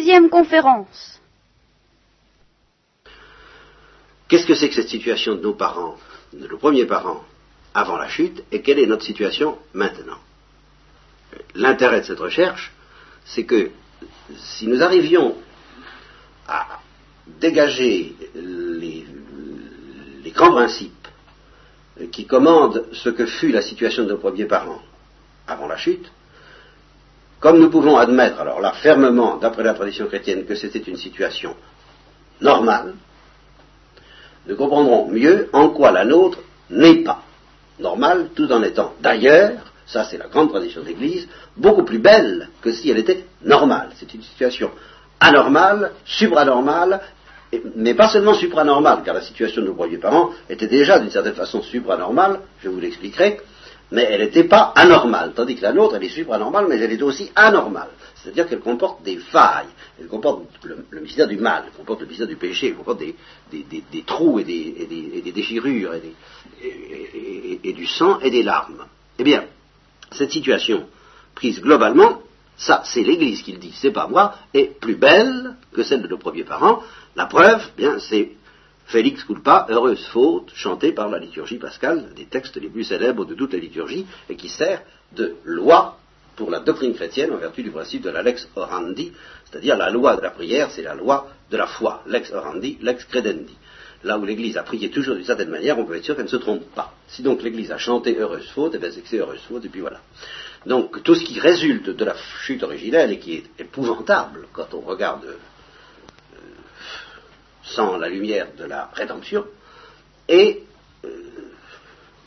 sixième conférence. Qu'est-ce que c'est que cette situation de nos parents, de nos premiers parents, avant la chute, et quelle est notre situation maintenant? L'intérêt de cette recherche, c'est que si nous arrivions à dégager les, les grands principes qui commandent ce que fut la situation de nos premiers parents avant la chute, comme nous pouvons admettre, alors là, fermement, d'après la tradition chrétienne, que c'était une situation normale, nous comprendrons mieux en quoi la nôtre n'est pas normale, tout en étant d'ailleurs, ça c'est la grande tradition de l'Église, beaucoup plus belle que si elle était normale. C'est une situation anormale, supranormale, mais pas seulement supranormale, car la situation de nos premiers parents était déjà d'une certaine façon supranormale, je vous l'expliquerai, mais elle n'était pas anormale, tandis que la nôtre, elle est supranormale, mais elle est aussi anormale. C'est-à-dire qu'elle comporte des failles, elle comporte le, mystère du mal, elle comporte le mystère du péché, elle comporte des, trous et des, déchirures et, du sang et des larmes. Eh bien, cette situation, prise globalement, ça c'est l'Église qui le dit, c'est pas moi, est plus belle que celle de nos premiers parents. La preuve, bien, c'est Félix culpa, heureuse faute, chantée par la liturgie pascale, des textes les plus célèbres de toute la liturgie, et qui sert de loi pour la doctrine chrétienne en vertu du principe de la lex orandi, c'est-à-dire la loi de la prière, c'est la loi de la foi, lex orandi, lex credendi. Là où l'Église a prié toujours d'une certaine manière, on peut être sûr qu'elle ne se trompe pas. Si donc l'Église a chanté heureuse faute, eh bien c'est que c'est heureuse faute, et puis voilà. Donc tout ce qui résulte de la chute originelle et qui est épouvantable quand on regarde sans la lumière de la rédemption, et euh,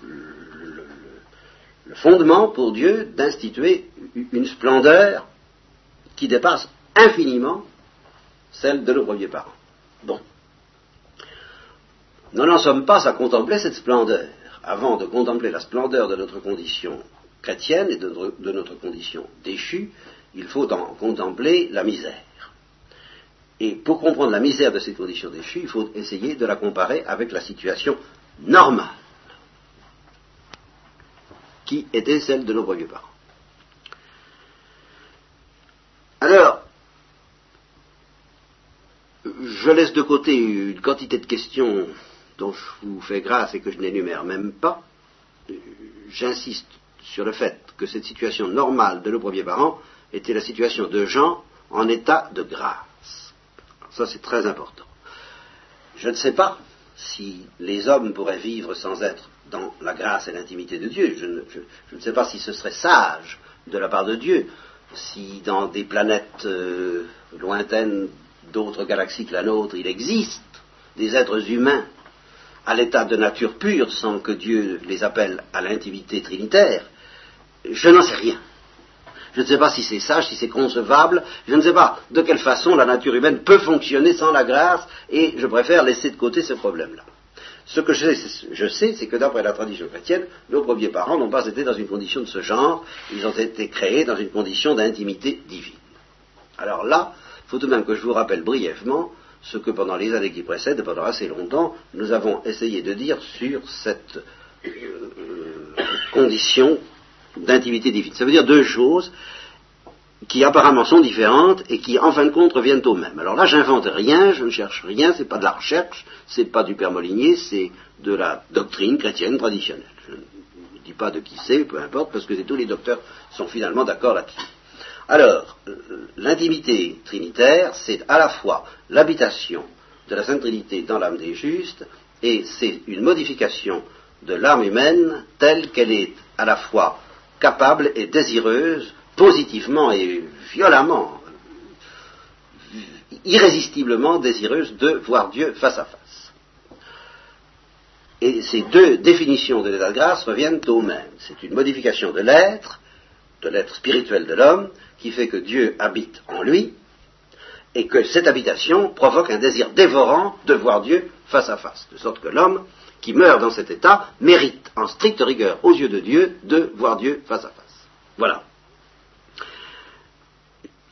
le, fondement pour Dieu d'instituer une splendeur qui dépasse infiniment celle de nos premiers parents. Bon. Nous n'en sommes pas à contempler cette splendeur. Avant de contempler la splendeur de notre condition chrétienne et de notre condition déchue, il faut en contempler la misère. Et pour comprendre la misère de cette condition déchue, il faut essayer de la comparer avec la situation normale, qui était celle de nos premiers parents. Alors, je laisse de côté une quantité de questions dont je vous fais grâce et que je n'énumère même pas. J'insiste sur le fait que cette situation normale de nos premiers parents était la situation de gens en état de grâce. Ça, c'est très important. Je ne sais pas si les hommes pourraient vivre sans être dans la grâce et l'intimité de Dieu. Je ne, sais pas si ce serait sage de la part de Dieu, si dans des planètes euh, lointaines d'autres galaxies que la nôtre, il existe des êtres humains à l'état de nature pure sans que Dieu les appelle à l'intimité trinitaire. Je n'en sais rien. Je ne sais pas si c'est sage, si c'est concevable, je ne sais pas de quelle façon la nature humaine peut fonctionner sans la grâce, et je préfère laisser de côté ce problème-là. Ce que je sais, c'est que d'après la tradition chrétienne, nos premiers parents n'ont pas été dans une condition de ce genre, ils ont été créés dans une condition d'intimité divine. Alors là, il faut tout de même que je vous rappelle brièvement ce que pendant les années qui précèdent, pendant assez longtemps, nous avons essayé de dire sur cette euh, condition d'intimité divine. Ça veut dire deux choses qui apparemment sont différentes et qui en fin de compte reviennent au même. Alors là, j'invente rien, je ne cherche rien, c'est pas de la recherche, c'est pas du Père Molinier, c'est de la doctrine chrétienne traditionnelle. Je ne dis pas de qui c'est, peu importe, parce que tous les docteurs sont finalement d'accord là-dessus. Alors, l'intimité trinitaire, c'est à la fois l'habitation de la Sainte Trinité dans l'âme des justes, et c'est une modification de l'âme humaine telle qu'elle est à la fois capable et désireuse, positivement et violemment, irrésistiblement désireuse de voir Dieu face à face. Et ces deux définitions de l'état de grâce reviennent au même. C'est une modification de l'être, de l'être spirituel de l'homme, qui fait que Dieu habite en lui, et que cette habitation provoque un désir dévorant de voir Dieu face à face, de sorte que l'homme qui meurt dans cet état mérite, en stricte rigueur aux yeux de Dieu, de voir Dieu face à face. Voilà.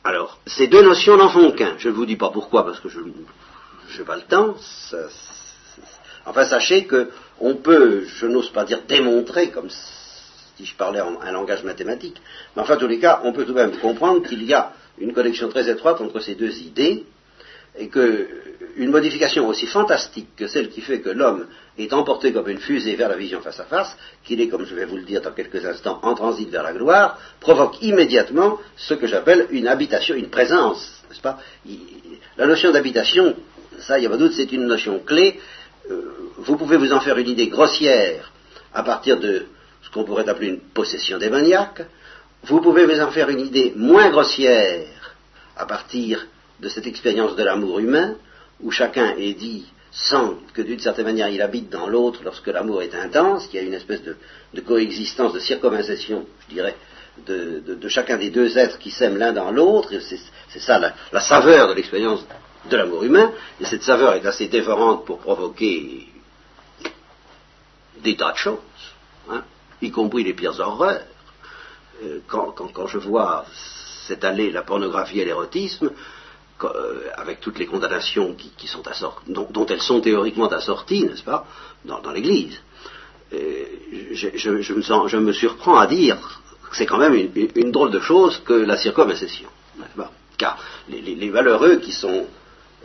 Alors, ces deux notions n'en font qu'un. Je ne vous dis pas pourquoi, parce que je n'ai pas le temps. enfin, sachez que on peut, je n'ose pas dire démontrer, comme si je parlais en un langage mathématique, mais enfin, en tous les cas, on peut tout de même comprendre qu'il y a une connexion très étroite entre ces deux idées, et qu'une modification aussi fantastique que celle qui fait que l'homme est emporté comme une fusée vers la vision face à face, qu'il est, comme je vais vous le dire dans quelques instants, en transit vers la gloire, provoque immédiatement ce que j'appelle une habitation, une présence, n'est-ce pas? La notion d'habitation, ça, il n'y a pas doute, c'est une notion clé. Euh, vous pouvez vous en faire une idée grossière à partir de ce qu'on pourrait appeler une possession démoniaque. Vous pouvez vous en faire une idée moins grossière à partir de cette expérience de l'amour humain, où chacun est dit sans que d'une certaine manière il habite dans l'autre lorsque l'amour est intense, qu'il y a une espèce de, coexistence, de circonvallation, je dirais, de, chacun des deux êtres qui s'aiment l'un dans l'autre, c'est ça la, saveur de l'expérience de l'amour humain, et cette saveur est assez dévorante pour provoquer des tas de choses, hein, y compris les pires horreurs. Euh, quand, je vois s'étaler la pornographie et l'érotisme, avec toutes les condamnations dont, elles sont théoriquement assorties, n'est-ce pas, dans, l'Église. Euh, je, me surprends à dire que c'est quand même une, drôle de chose que la circoncision, car les, malheureux qui sont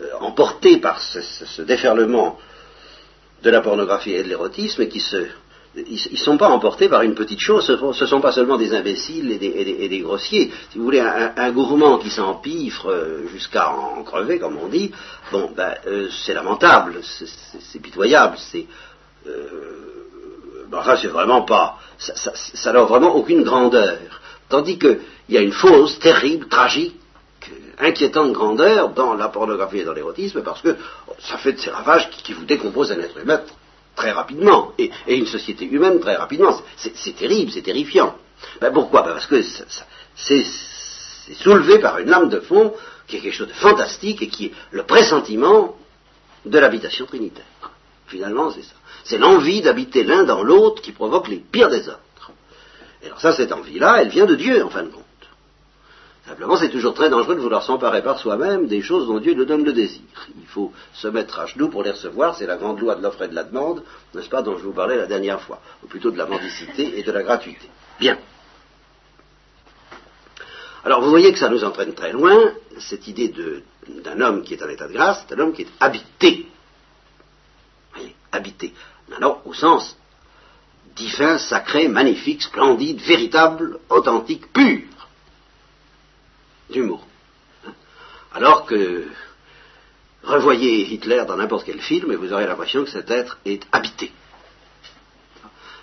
euh, emportés par ce, déferlement de la pornographie et de l'érotisme et qui se ils ne sont pas emportés par une petite chose, ce ne sont pas seulement des imbéciles et des, grossiers. Si vous voulez, un, gourmand qui s'empiffre euh, jusqu'à en crever, comme on dit, bon, ben, euh, c'est lamentable, c'est pitoyable, c'est... Euh, ben, ça, c'est vraiment pas... Ça n'a vraiment aucune grandeur. Tandis qu'il y a une fausse, terrible, tragique, inquiétante grandeur dans la pornographie et dans l'érotisme, parce que ça fait de ces ravages qui, qui vous décomposent un être humain très rapidement, et, une société humaine très rapidement. C'est terrible, c'est terrifiant. Ben pourquoi? Ben Parce que c'est soulevé par une lame de fond qui est quelque chose de fantastique et qui est le pressentiment de l'habitation trinitaire. Finalement, c'est ça. C'est l'envie d'habiter l'un dans l'autre qui provoque les pires des autres. Et alors ça, cette envie-là, elle vient de Dieu, en fin de compte. Simplement, c'est toujours très dangereux de vouloir s'emparer par soi-même des choses dont Dieu nous donne le désir. Il faut se mettre à genoux pour les recevoir, c'est la grande loi de l'offre et de la demande, n'est-ce pas, dont je vous parlais la dernière fois, ou plutôt de la mendicité et de la gratuité. Bien. Alors vous voyez que ça nous entraîne très loin, cette idée d'un homme qui est en état de grâce, c'est un homme qui est habité. Vous voyez, habité. Maintenant, au sens divin, sacré, magnifique, splendide, véritable, authentique, pur du mot. Alors que revoyez Hitler dans n'importe quel film et vous aurez l'impression que cet être est habité.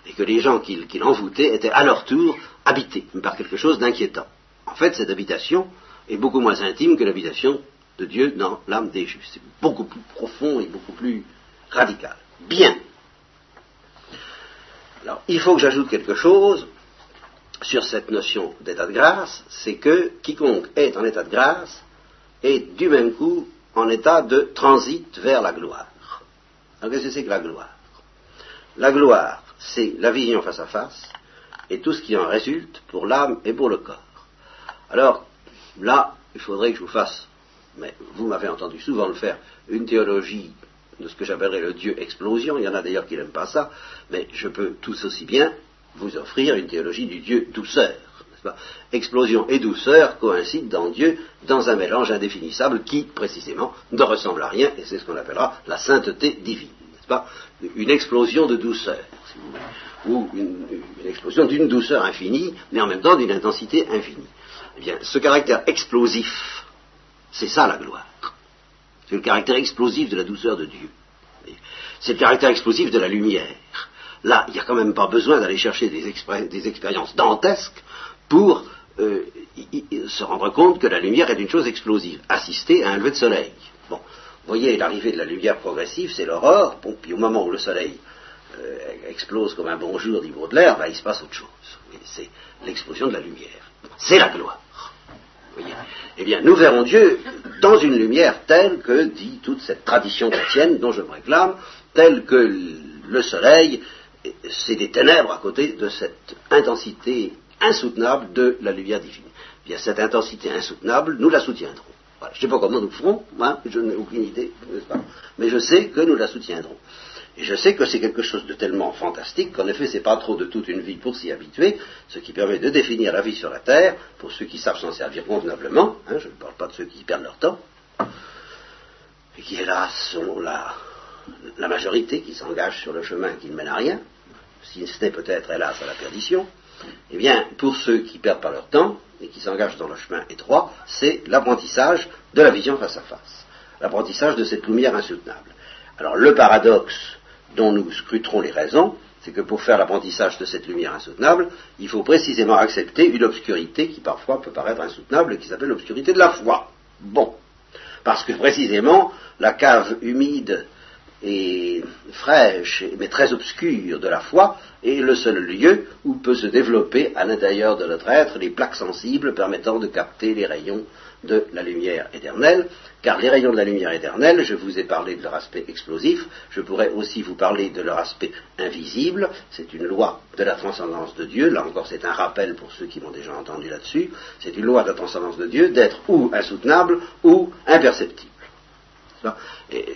Et que les gens qui, l'envoûtaient étaient à leur tour habités par quelque chose d'inquiétant. En fait, cette habitation est beaucoup moins intime que l'habitation de Dieu dans l'âme des justes. C'est beaucoup plus profond et beaucoup plus radical. Bien. Alors, il faut que j'ajoute quelque chose sur cette notion d'état de grâce, c'est que quiconque est en état de grâce est du même coup en état de transit vers la gloire. Alors qu'est-ce que c'est que la gloire? La gloire, c'est la vision face à face et tout ce qui en résulte pour l'âme et pour le corps. Alors là, il faudrait que je vous fasse, mais vous m'avez entendu souvent le faire, une théologie de ce que j'appellerais le Dieu explosion. Il y en a d'ailleurs qui n'aiment pas ça, mais je peux tout aussi bien vous offrir une théologie du Dieu douceur. Explosion et douceur coïncident dans Dieu dans un mélange indéfinissable qui, précisément, ne ressemble à rien, et c'est ce qu'on appellera la sainteté divine. Pas? Une explosion de douceur, si vous voulez, ou une, explosion d'une douceur infinie, mais en même temps d'une intensité infinie. Eh bien, ce caractère explosif, c'est ça la gloire. C'est le caractère explosif de la douceur de Dieu. C'est le caractère explosif de la lumière. Là, il n'y a quand même pas besoin d'aller chercher des, expériences dantesques pour euh, se rendre compte que la lumière est une chose explosive. Assister à un lever de soleil. Bon, vous voyez, l'arrivée de la lumière progressive, c'est l'aurore, puis au moment où le soleil euh, explose comme un bonjour, dit Baudelaire, ben, il se passe autre chose. C'est l'explosion de la lumière. C'est la gloire. Eh bien, nous verrons Dieu dans une lumière telle que, dit toute cette tradition chrétienne dont je me réclame, telle que le soleil c'est des ténèbres à côté de cette intensité insoutenable de la lumière divine. Bien, cette intensité insoutenable, nous la soutiendrons. je ne sais pas comment nous ferons, je n'ai aucune idée, mais je sais que nous la soutiendrons. Et je sais que c'est quelque chose de tellement fantastique qu'en effet, c'est pas trop de toute une vie pour s'y habituer, ce qui permet de définir la vie sur la Terre, pour ceux qui savent s'en servir convenablement, hein, je ne parle pas de ceux qui perdent leur temps, et qui hélas sont la, la majorité qui s'engage sur le chemin qui ne mène à rien, si ce n'est peut-être hélas à la perdition, eh bien, pour ceux qui perdent pas leur temps et qui s'engagent dans le chemin étroit, c'est l'apprentissage de la vision face à face, l'apprentissage de cette lumière insoutenable. Alors, le paradoxe dont nous scruterons les raisons, c'est que pour faire l'apprentissage de cette lumière insoutenable, il faut précisément accepter une obscurité qui parfois peut paraître insoutenable et qui s'appelle l'obscurité de la foi. Bon. Parce que précisément, la cave humide et fraîche, mais très obscure de la foi, est le seul lieu où peut se développer à l'intérieur de notre être les plaques sensibles permettant de capter les rayons de la lumière éternelle, car les rayons de la lumière éternelle, je vous ai parlé de leur aspect explosif, je pourrais aussi vous parler de leur aspect invisible, c'est une loi de la transcendance de Dieu, là encore c'est un rappel pour ceux qui m'ont déjà entendu là-dessus, c'est une loi de la transcendance de Dieu d'être ou insoutenable ou imperceptible. Et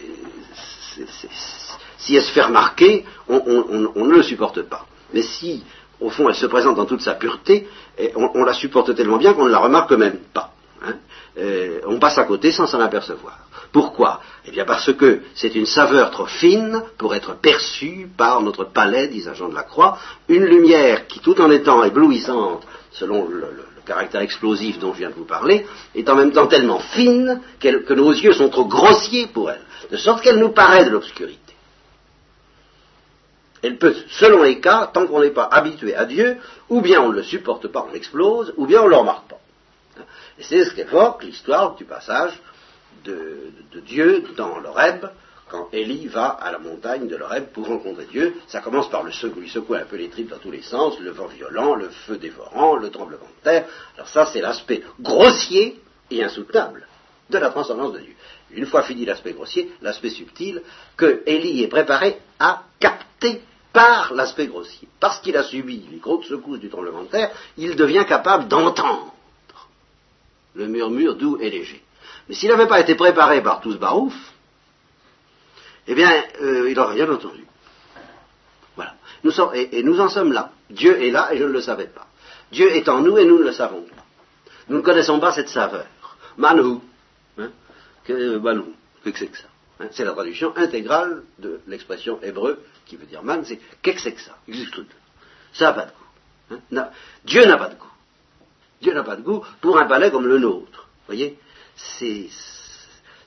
si elle se fait remarquer, on, ne le supporte pas. Mais si, au fond, elle se présente dans toute sa pureté, on, la supporte tellement bien qu'on ne la remarque même pas. Hein. Euh, on passe à côté sans s'en apercevoir. Pourquoi? Eh bien parce que c'est une saveur trop fine pour être perçue par notre palais, dit Saint Jean de la Croix, une lumière qui, tout en étant éblouissante, selon le, caractère explosif dont je viens de vous parler, est en même temps tellement fine que nos yeux sont trop grossiers pour elle, de sorte qu'elle nous paraît de l'obscurité. Elle peut, selon les cas, tant qu'on n'est pas habitué à Dieu, ou bien on ne le supporte pas, on explose, ou bien on ne le remarque pas. Et c'est ce qu'évoque l'histoire du passage de, Dieu dans l'Oreb, quand Élie va à la montagne de l'Oreb pour rencontrer Dieu. Ça commence par le secou, lui secouer un peu les tripes dans tous les sens, le vent violent, le feu dévorant, le tremblement de terre. Alors ça, c'est l'aspect grossier et insoutenable de la transcendance de Dieu. Une fois fini l'aspect grossier, l'aspect subtil, que Élie est préparé à capter par l'aspect grossier. Parce qu'il a subi les grosses secousses du tremblement de terre, il devient capable d'entendre le murmure doux et léger. Mais s'il n'avait pas été préparé par tout ce barouf, eh bien, euh, il n'aurait rien entendu. Voilà. Nous et, nous en sommes là. Dieu est là et je ne le savais pas. Dieu est en nous et nous ne le savons pas. Nous ne connaissons pas cette saveur. Manu. Hein, que, manu. Que c'est que ça C'est la traduction intégrale de l'expression hébreu qui veut dire man, c'est que c'est que ça Ça n'a pas de goût. Hein? Dieu n'a pas de goût. Dieu n'a pas de goût pour un palais comme le nôtre. Vous voyez?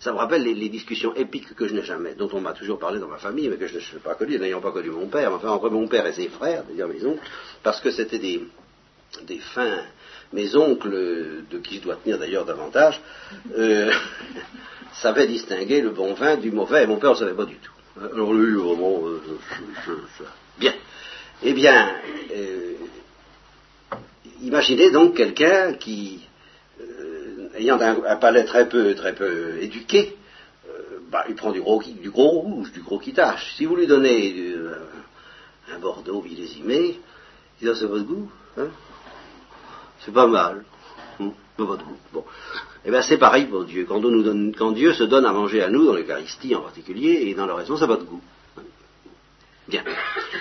Ça me rappelle les, discussions épiques que je n'ai jamais, dont on m'a toujours parlé dans ma famille, mais que je n'ai pas connu, n'ayant pas connu mon père, enfin entre mon père et ses frères, c'est-à-dire mes oncles, parce que c'était des, des fins, mes oncles, de qui je dois tenir d'ailleurs davantage, euh, savaient distinguer le bon vin du mauvais, et mon père ne savait pas du tout. Alors lui, vraiment, euh, bien. Eh bien, euh, imaginez donc quelqu'un qui, ayant un, palais très peu, très peu éduqué, euh, bah, il prend du gros, du gros rouge, du gros qui tâche. Si vous lui donnez euh, un Bordeaux millésimé, il dit c'est votre goût, hein c'est pas mal, hum, c'est votre goût. Bon. Eh bien c'est pareil pour Dieu. Quand, Dieu se donne à manger à nous, dans l'Eucharistie en particulier, et dans le raison, c'est votre goût. Bien.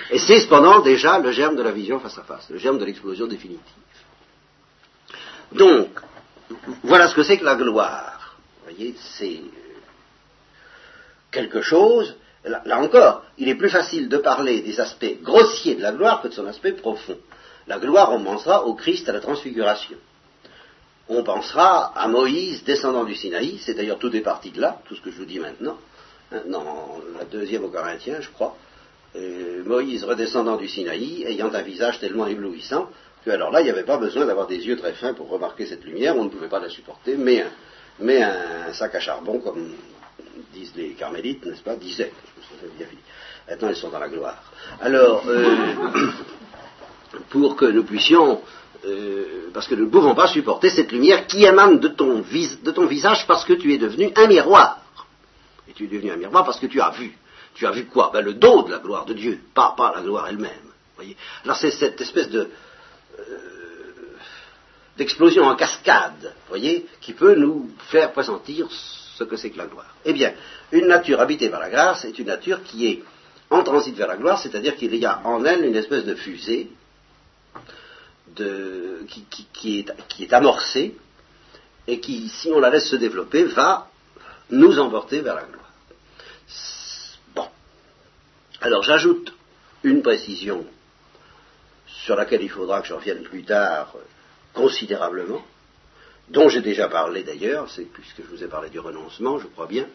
Et c'est cependant déjà le germe de la vision face à face, le germe de l'explosion définitive. Donc, voilà ce que c'est que la gloire. Vous voyez, c'est euh, quelque chose. Là, encore, il est plus facile de parler des aspects grossiers de la gloire que de son aspect profond. La gloire, on pensera au Christ à la transfiguration. On pensera à Moïse descendant du Sinaï, c'est d'ailleurs tout est parti de là, tout ce que je vous dis maintenant, hein, dans la deuxième au Corinthiens, je crois. Euh, Moïse redescendant du Sinaï, ayant un visage tellement éblouissant alors là, il n'y avait pas besoin d'avoir des yeux très fins pour remarquer cette lumière, on ne pouvait pas la supporter, mais un, sac à charbon, comme disent les carmélites, n'est-ce pas, disait. Maintenant, ils sont dans la gloire. Alors, euh, pour que nous puissions, euh, parce que nous ne pouvons pas supporter cette lumière qui émane de ton, visage parce que tu es devenu un miroir. Et tu es devenu un miroir parce que tu as vu. Tu as vu quoi? Ben, Le dos de la gloire de Dieu, pas, pas la gloire elle-même. Alors c'est cette espèce de, d'explosion en cascade, voyez, qui peut nous faire pressentir ce que c'est que la gloire. Eh bien, une nature habitée par la grâce est une nature qui est en transit vers la gloire, c'est-à-dire qu'il y a en elle une espèce de fusée qui, est, amorcée et qui, si on la laisse se développer, va nous emporter vers la gloire. Bon. Alors j'ajoute une précision sur laquelle il faudra que je revienne plus tard considérablement, dont j'ai déjà parlé d'ailleurs, c'est puisque je vous ai parlé du renoncement, je crois bien,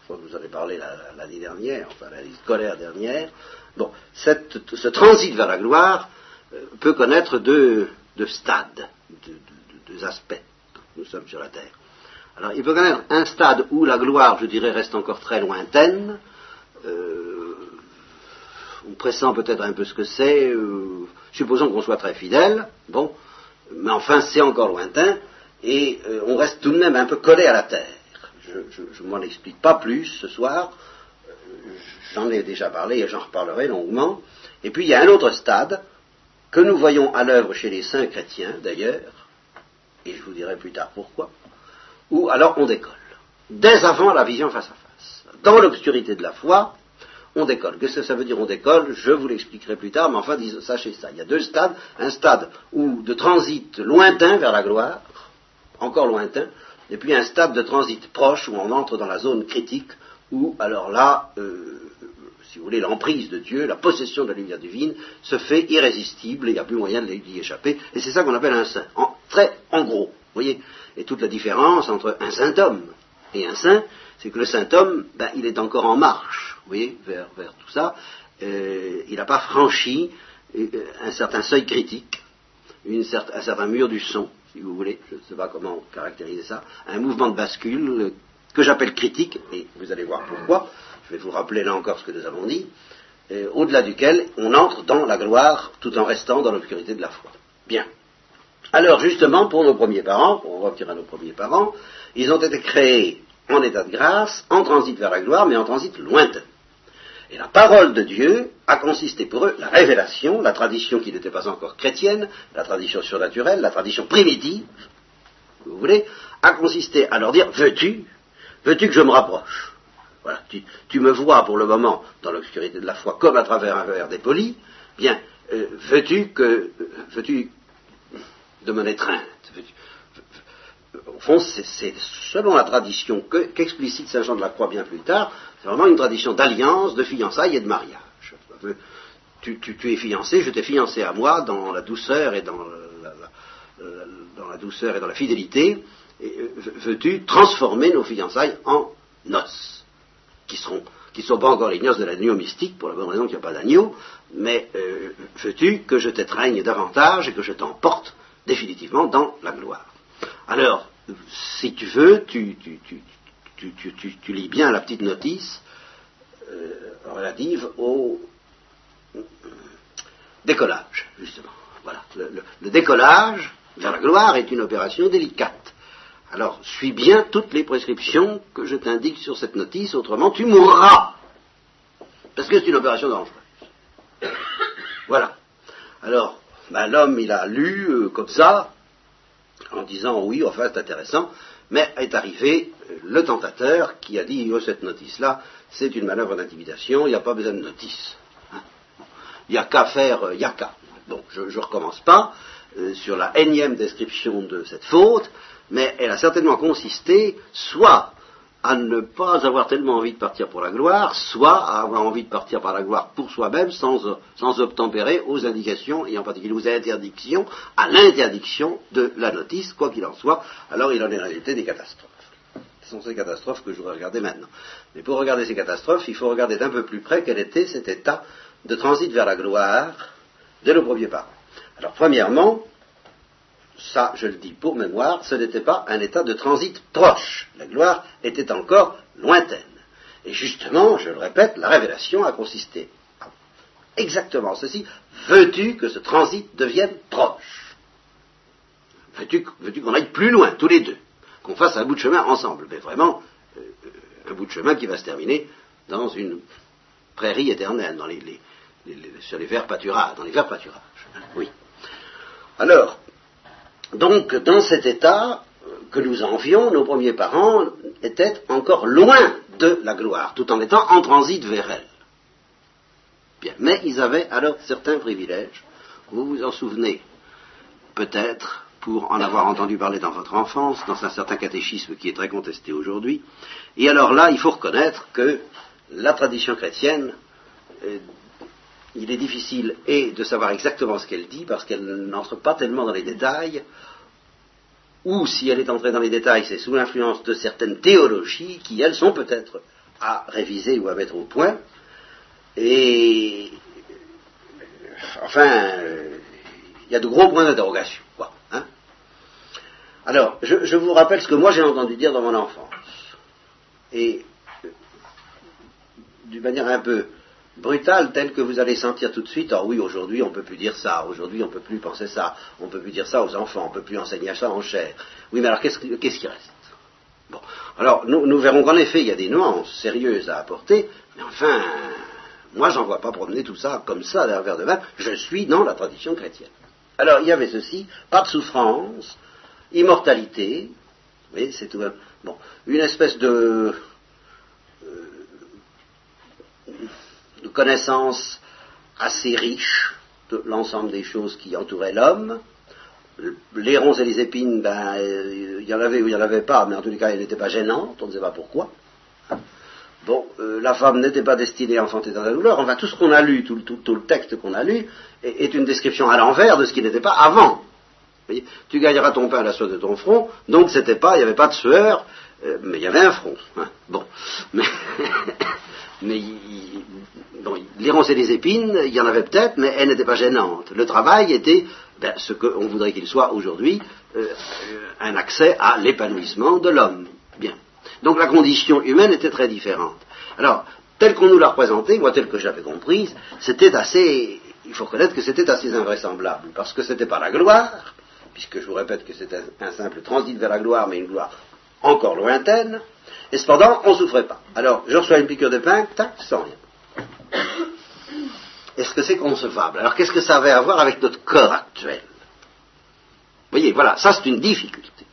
je crois que vous en avez parlé l'année dernière, enfin l'année scolaire dernière. Bon, ce transit vers la gloire euh, peut connaître deux, stades, deux, aspects. Nous sommes sur la terre. Alors, il peut connaître un stade où la gloire, je dirais, reste encore très lointaine. Euh, on pressent peut-être un peu ce que c'est. Euh, supposons qu'on soit très fidèle. Bon, mais enfin, c'est encore lointain. Et euh, on reste tout de même un peu collé à la terre. Je ne m'en explique pas plus ce soir. J'en ai déjà parlé et j'en reparlerai longuement. Et puis, il y a un autre stade que nous voyons à l'œuvre chez les saints chrétiens, d'ailleurs, et je vous dirai plus tard pourquoi, où alors on décolle, dès avant la vision face à face. Dans l'obscurité de la foi, on décolle. Qu'est-ce que ça veut dire on décolle? Je vous l'expliquerai plus tard, mais enfin, sachez ça. Il y a deux stades. Un stade où de transit lointain vers la gloire, encore lointain, et puis un stade de transit proche où on entre dans la zone critique, où alors là, euh, si vous voulez, l'emprise de Dieu, la possession de la lumière divine, se fait irrésistible et il n'y a plus moyen d'y échapper. Et c'est ça qu'on appelle un saint. En, très en gros, vous voyez? Et toute la différence entre un saint homme et un saint, c'est que le saint homme, ben, il est encore en marche, vous voyez, vers, tout ça. Euh, il n'a pas franchi euh, un certain seuil critique, un certain mur du son, si vous voulez, je ne sais pas comment caractériser ça, un mouvement de bascule que j'appelle critique, et vous allez voir pourquoi, je vais vous rappeler là encore ce que nous avons dit, au-delà duquel on entre dans la gloire tout en restant dans l'obscurité de la foi. Bien. Alors justement, pour nos premiers parents, pour revenir à nos premiers parents, ils ont été créés en état de grâce, en transit vers la gloire, mais en transit lointain. Et la parole de Dieu a consisté pour eux, la révélation, la tradition qui n'était pas encore chrétienne, la tradition surnaturelle, la tradition primitive, vous voulez, a consisté à leur dire, veux-tu, veux-tu que je me rapproche? Voilà, tu, me vois pour le moment dans l'obscurité de la foi comme à travers un verre dépoli, bien, euh, veux-tu que, veux-tu de mon étreinte? Au fond, c'est selon la tradition qu'explicite Saint Jean de la Croix bien plus tard, c'est vraiment une tradition d'alliance, de fiançailles et de mariage. Tu, es fiancé, je t'ai fiancé à moi dans la douceur et dans la, la douceur et dans la fidélité. Euh, veux-tu transformer nos fiançailles en noces qui seront sont pas encore les noces de l'agneau mystique, pour la bonne raison qu'il n'y a pas d'agneau, mais euh, veux-tu que je t'étreigne davantage et que je t'emporte définitivement dans la gloire Alors, si tu veux, tu, lis bien la petite notice euh, relative au décollage, justement. Voilà. le décollage vers la gloire est une opération délicate. Alors, suis bien toutes les prescriptions que je t'indique sur cette notice, autrement tu mourras. Parce que c'est une opération dangereuse. Voilà. Alors, ben, l'homme, il a lu euh, comme ça, en disant oui, enfin c'est intéressant, mais est arrivé euh, le tentateur qui a dit oh, cette notice-là, c'est une manœuvre d'intimidation, il n'y a pas besoin de notice. Hein. Il n'y a qu'à faire, euh, il n'y a qu'à. Je ne recommence pas sur la énième description de cette faute, mais elle a certainement consisté soit à ne pas avoir tellement envie de partir pour la gloire, soit à avoir envie de partir par la gloire pour soi-même sans, obtempérer aux indications, et en particulier aux interdictions, à l'interdiction de la notice, quoi qu'il en soit, alors il en est réalité des catastrophes. Ce sont ces catastrophes que je voudrais regarder maintenant. Mais pour regarder ces catastrophes, il faut regarder d'un peu plus près quel était cet état de transit vers la gloire de nos premiers parents. Alors, premièrement, ça je le dis pour mémoire, ce n'était pas un état de transit proche. La gloire était encore lointaine. Et justement, je le répète, la révélation a consisté à exactement ceci. Veux-tu que ce transit devienne proche? Veux-tu qu'on aille plus loin, tous les deux? Qu'on fasse un bout de chemin ensemble Mais vraiment, euh, un bout de chemin qui va se terminer dans une prairie éternelle, dans les, sur les verts pâturages, dans les verts pâturages. Oui. Alors, donc, dans cet état que nous envions, nos premiers parents étaient encore loin de la gloire, tout en étant en transit vers elle. Mais ils avaient alors certains privilèges. Vous vous en souvenez peut-être pour en avoir entendu parler dans votre enfance, dans un certain catéchisme qui est très contesté aujourd'hui. Et alors là, il faut reconnaître que la tradition chrétienne, euh, il est difficile et de savoir exactement ce qu'elle dit, parce qu'elle n'entre pas tellement dans les détails, ou si elle est entrée dans les détails, c'est sous l'influence de certaines théologies qui, elles, sont peut-être à réviser ou à mettre au point. Et enfin, il y a de gros points d'interrogation. Hein Alors, je, je, vous rappelle ce que moi j'ai entendu dire dans mon enfance. Et d'une manière un peu brutale, telle que vous allez sentir tout de suite, ah oui, aujourd'hui on ne peut plus dire ça, aujourd'hui on ne peut plus penser ça, on ne peut plus dire ça aux enfants, on ne peut plus enseigner ça en chair. Oui, mais alors qu'est-ce, qu'est-ce qui reste? Bon, alors nous, nous verrons qu'en effet il y a des nuances sérieuses à apporter, mais enfin, moi j'en vois pas promener tout ça comme ça d'un verre de vin, je suis dans la tradition chrétienne. Alors il y avait ceci, pas de souffrance, immortalité, oui, c'est tout. Bon, une espèce de de connaissances assez riches de l'ensemble des choses qui entouraient l'homme. Les ronces et les épines, ben, il y en avait ou il n'y en avait pas, mais en tous les cas, elles n'étaient pas gênantes, on ne sait pas pourquoi. Bon, euh, la femme n'était pas destinée à enfanter dans la douleur. Enfin, tout ce qu'on a lu, tout, le texte qu'on a lu, est, une description à l'envers de ce qui n'était pas avant. tu gagneras ton pain à la soie de ton front, donc c'était pas, il n'y avait pas de sueur, euh, mais il y avait un front. Hein. Bon, mais, mais les ronces et les épines, il y en avait peut-être, mais elles n'étaient pas gênantes. Le travail était ben, ce qu'on voudrait qu'il soit aujourd'hui, euh, un accès à l'épanouissement de l'homme. Bien. Donc la condition humaine était très différente. Alors, telle qu'on nous l'a représentée, moi telle que je l'avais comprise, c'était assez, il faut reconnaître que c'était assez invraisemblable, parce que c'était pas la gloire, puisque je vous répète que c'était un simple transit vers la gloire, mais une gloire encore lointaine, et cependant, on ne souffrait pas. Alors, je reçois une piqûre de pain, tac, sans rien. Est-ce que c'est concevable? Alors, qu'est-ce que ça avait à voir avec notre corps actuel? Vous voyez, voilà, ça c'est une difficulté.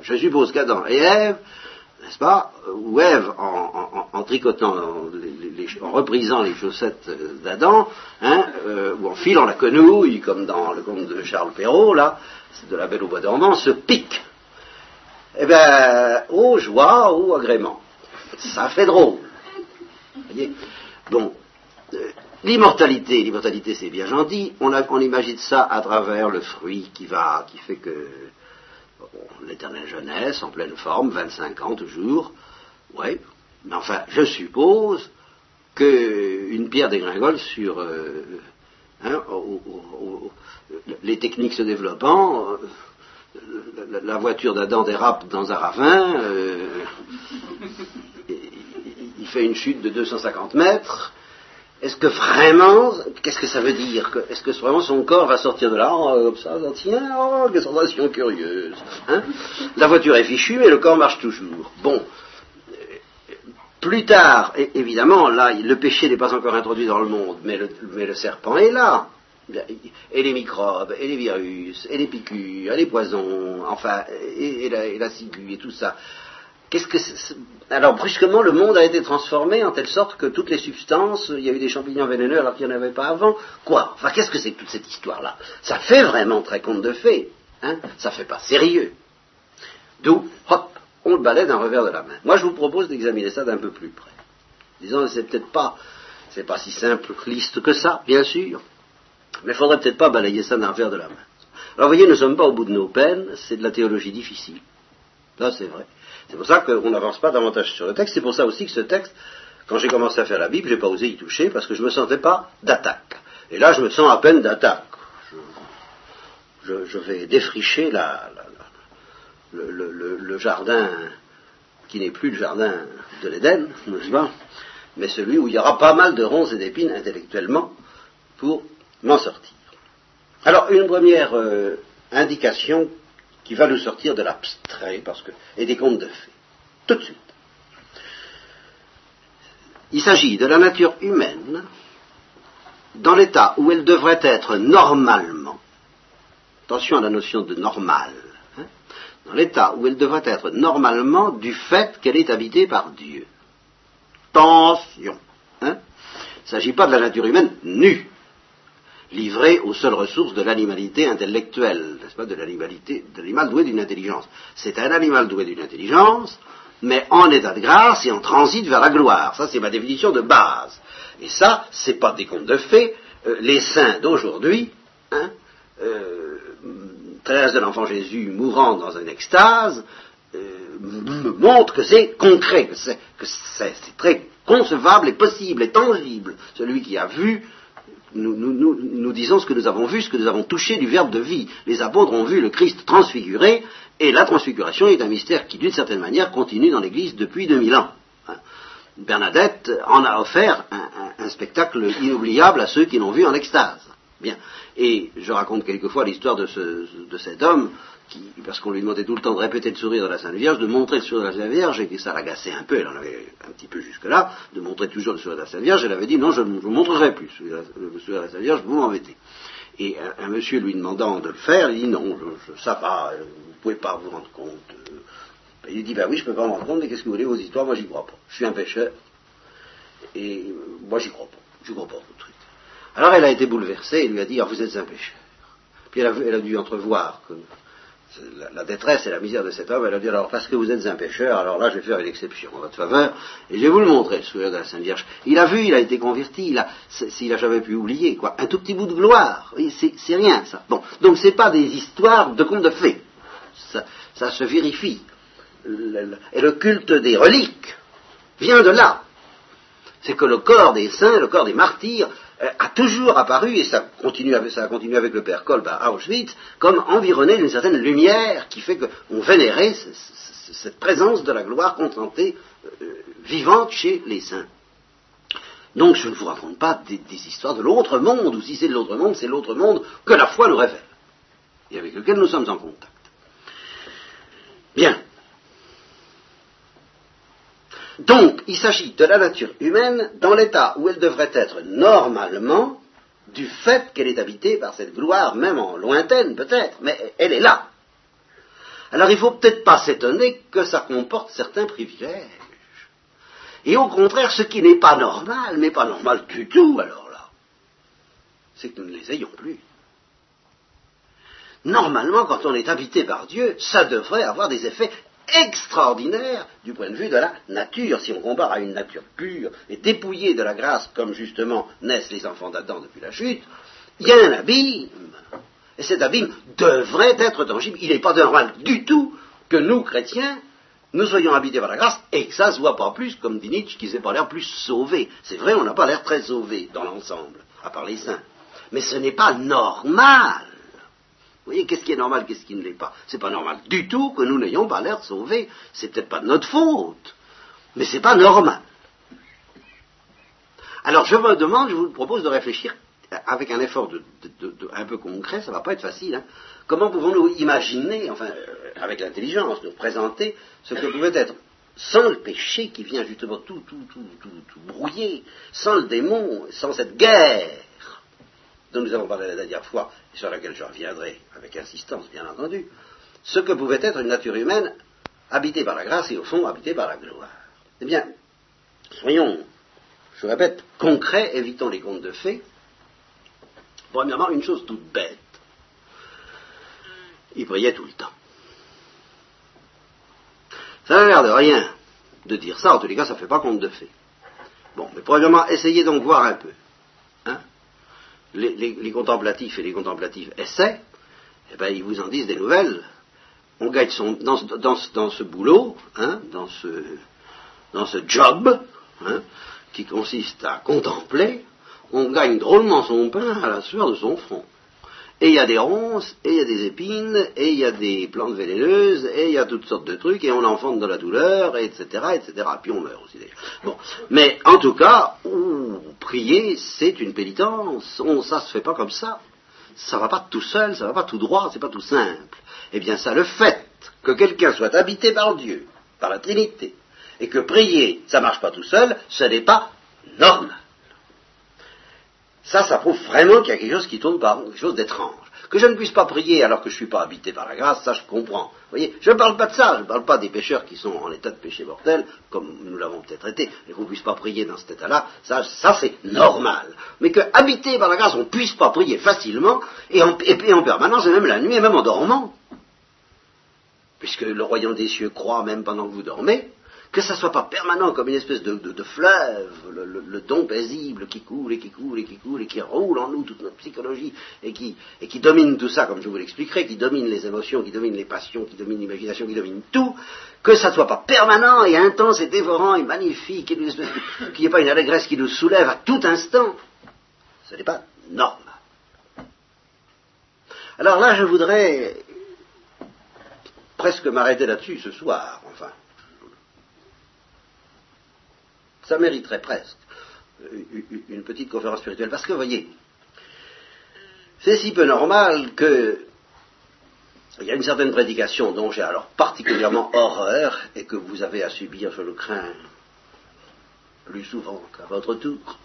Je suppose qu'Adam et Ève, n'est-ce pas, ou Ève, en, tricotant, en reprisant les chaussettes d'Adam, hein, euh, ou en filant la quenouille, comme dans le conte de Charles Perrault, là, c'est de la Belle au bois dormant, se pique eh bien, oh joie, oh agrément. Ça fait drôle. Voyez? Bon, euh, l'immortalité, l'immortalité c'est bien gentil, on, imagine ça à travers le fruit qui va, qui fait que l'éternelle jeunesse, en pleine forme, 25 ans toujours, oui, mais enfin, je suppose qu'une pierre dégringole sur euh, hein, les techniques se développant, euh, la voiture d'Adam dérape dans un ravin, euh, il fait une chute de 250 mètres. Est-ce que vraiment, qu'est-ce que ça veut dire Est-ce que vraiment son corps va sortir de là, oh, comme ça, tiens, oh, quelle sensation curieuse hein La voiture est fichue, mais le corps marche toujours. Bon, plus tard, évidemment, là, le péché n'est pas encore introduit dans le monde, mais le serpent est là et les microbes, et les virus, et les piqûres, et les poisons, enfin, et, la, ciguë, et tout ça. Qu'est-ce que Alors, brusquement, le monde a été transformé en telle sorte que toutes les substances, il y a eu des champignons vénéneux alors qu'il n'y en avait pas avant. Quoi? Enfin, qu'est-ce que c'est que toute cette histoire-là? Ça fait vraiment très compte de fait. Hein? Ça fait pas sérieux. D'où, hop, on le balaie d'un revers de la main. Moi, je vous propose d'examiner ça d'un peu plus près. Disons, c'est peut-être pas, c'est pas si simple liste que ça, bien sûr. Mais il faudrait peut-être pas balayer ça d'un verre de la main. Alors vous voyez, nous ne sommes pas au bout de nos peines, c'est de la théologie difficile. Là, c'est vrai. C'est pour ça qu'on n'avance pas davantage sur le texte. C'est pour ça aussi que ce texte, quand j'ai commencé à faire la Bible, je n'ai pas osé y toucher parce que je ne me sentais pas d'attaque. Et là, je me sens à peine d'attaque. Je, vais défricher le, jardin qui n'est plus le jardin de l'Éden, Mais celui où il y aura pas mal de ronces et d'épines intellectuellement pour m'en sortir. Alors, une première euh, indication qui va nous sortir de l'abstrait parce que, et des contes de fées. Tout de suite. Il s'agit de la nature humaine dans l'état où elle devrait être normalement, attention à la notion de normal, hein, dans l'état où elle devrait être normalement du fait qu'elle est habitée par Dieu. Attention. Hein, ne s'agit pas de la nature humaine nue, livrée aux seules ressources de l'animalité intellectuelle, n'est-ce pas, de l'animalité, de l'animal doué d'une intelligence. C'est un animal doué d'une intelligence, mais en état de grâce et en transit vers la gloire. Ça, c'est ma définition de base. Et ça, c'est pas des contes de fées. Euh, les saints d'aujourd'hui, hein, euh, Thérèse de l'Enfant Jésus mourant dans une extase, euh, montre que c'est concret, que c'est très concevable et possible et tangible. Celui qui a vu, nous, disons ce que nous avons vu, ce que nous avons touché du Verbe de vie. Les apôtres ont vu le Christ transfiguré, et la transfiguration est un mystère qui, d'une certaine manière, continue dans l'Église depuis 2000 ans. Hein. Bernadette en a offert un, spectacle inoubliable à ceux qui l'ont vu en extase. Et je raconte quelquefois l'histoire de, cet homme parce qu'on lui demandait tout le temps de répéter le sourire de la Sainte Vierge, de montrer le sourire de la Sainte Vierge, et que ça l'agaçait un peu, elle en avait un petit peu jusque-là, de montrer toujours le sourire de la Sainte Vierge, elle avait dit non, je ne vous montrerai plus le sourire de la Sainte Vierge, vous m'embêtez. Et un, monsieur lui demandant de le faire, il dit non, je, ça va, vous ne pouvez pas vous rendre compte. Il dit ben oui, je ne peux pas me rendre compte, mais qu'est-ce que vous voulez, vos histoires, moi j'y crois pas. Je suis un pêcheur, et moi j'y crois pas, je crois pas au truc. Alors elle a été bouleversée, il lui a dit, ah, vous êtes un pêcheur. Puis elle a, dû entrevoir la, détresse et la misère de cet homme, elle a dit alors parce que vous êtes un pécheur, alors là je vais faire une exception en votre faveur, et je vais vous le montrer, le sourire de la Sainte Vierge. Il a vu, il a été converti, il a, s'il a jamais pu oublier, quoi, un tout petit bout de gloire, c'est rien ça. Bon, donc c'est pas des histoires de contes de fées, ça, se vérifie. et le culte des reliques vient de là. C'est que le corps des saints, le corps des martyrs, a toujours apparu, et ça, a continué avec le père Kolb à Auschwitz, comme environné d'une certaine lumière qui fait qu'on vénérait cette présence de la gloire contemplée euh, vivante chez les saints. Donc je ne vous raconte pas des, histoires de l'autre monde, ou si c'est de l'autre monde, c'est l'autre monde que la foi nous révèle, et avec lequel nous sommes en contact. Bien. Donc, il s'agit de la nature humaine dans l'état où elle devrait être normalement, du fait qu'elle est habitée par cette gloire, même en lointaine peut-être, mais elle est là. Alors il ne faut peut-être pas s'étonner que ça comporte certains privilèges. Et au contraire, ce qui n'est pas normal, mais pas normal du tout, alors là, c'est que nous ne les ayons plus. Normalement, quand on est habité par Dieu, ça devrait avoir des effets extraordinaire du point de vue de la nature, si on compare à une nature pure et dépouillée de la grâce, comme justement naissent les enfants d'Adam depuis la chute, il y a un abîme. Et cet abîme devrait être tangible. Il n'est pas normal du tout que nous, chrétiens, nous soyons habités par la grâce et que ça ne se voit pas plus, comme dit Nietzsche, qui s'est pas l'air plus sauvé. C'est vrai, on n'a pas l'air très sauvé dans l'ensemble, à part les saints. Mais ce n'est pas normal. Vous voyez, qu'est-ce qui est normal, qu'est-ce qui ne l'est pas? C'est pas normal du tout que nous n'ayons pas l'air sauvés. C'est peut-être pas de notre faute, mais c'est pas normal. Alors je me demande, je vous propose de réfléchir avec un effort un peu concret, ça ne va pas être facile. Hein. Comment pouvons-nous imaginer, enfin, euh, avec l'intelligence, nous présenter ce que pouvait être sans le péché qui vient justement tout, tout, tout, tout, tout brouiller, sans le démon, sans cette guerre dont nous avons parlé la dernière fois, sur laquelle je reviendrai avec insistance, bien entendu, ce que pouvait être une nature humaine habitée par la grâce et au fond habitée par la gloire. Eh bien, soyons, je répète, concrets, évitons les contes de fées. Premièrement, une chose toute bête. Il priait tout le temps. Ça n'a l'air de rien de dire ça, en tous les cas, ça ne fait pas conte de fées. Bon, mais premièrement, essayez donc voir un peu les, contemplatifs et les contemplatives essaient, eh ben, ils vous en disent des nouvelles. On gagne son, dans, dans, ce boulot, hein, dans, ce, dans ce job, hein, qui consiste à contempler, on gagne drôlement son pain à la sueur de son front. Et il y a des ronces, et il y a des épines, et il y a des plantes vénéneuses, et il y a toutes sortes de trucs, et on enfante de la douleur, etc., etc. Puis on meurt aussi. Bon. Mais en tout cas, prier, c'est une pénitence. On, ça se fait pas comme ça. Ça va pas tout seul, ça va pas tout droit, c'est pas tout simple. Eh bien ça, le fait que quelqu'un soit habité par Dieu, par la Trinité, et que prier, ça marche pas tout seul, ce n'est pas normal. Ça, ça prouve vraiment qu'il y a quelque chose qui tourne par quelque chose d'étrange. Que je ne puisse pas prier alors que je ne suis pas habité par la grâce, ça je comprends. Vous voyez, je ne parle pas de ça, je ne parle pas des pécheurs qui sont en état de péché mortel, comme nous l'avons peut-être traité, et qu'on ne puisse pas prier dans cet état-là, ça, ça c'est normal. Mais que habité par la grâce, on ne puisse pas prier facilement, et en, et en permanence, et même la nuit, et même en dormant. Puisque le royaume des cieux croit même pendant que vous dormez, que ça ne soit pas permanent comme une espèce de, fleuve, le, don paisible qui coule et qui coule et qui coule et qui roule en nous toute notre psychologie et qui, domine tout ça, comme je vous l'expliquerai, qui domine les émotions, qui domine les passions, qui domine l'imagination, qui domine tout, que ça ne soit pas permanent et intense et dévorant et magnifique, qu'il n'y ait pas une allégresse qui nous soulève à tout instant. Ce n'est pas normal. Alors là, je voudrais presque m'arrêter là-dessus ce soir, enfin. Ça mériterait presque une petite conférence spirituelle. Parce que, voyez, c'est si peu normal que il y a une certaine prédication dont j'ai alors particulièrement horreur et que vous avez à subir, je le crains, plus souvent qu'à votre tour.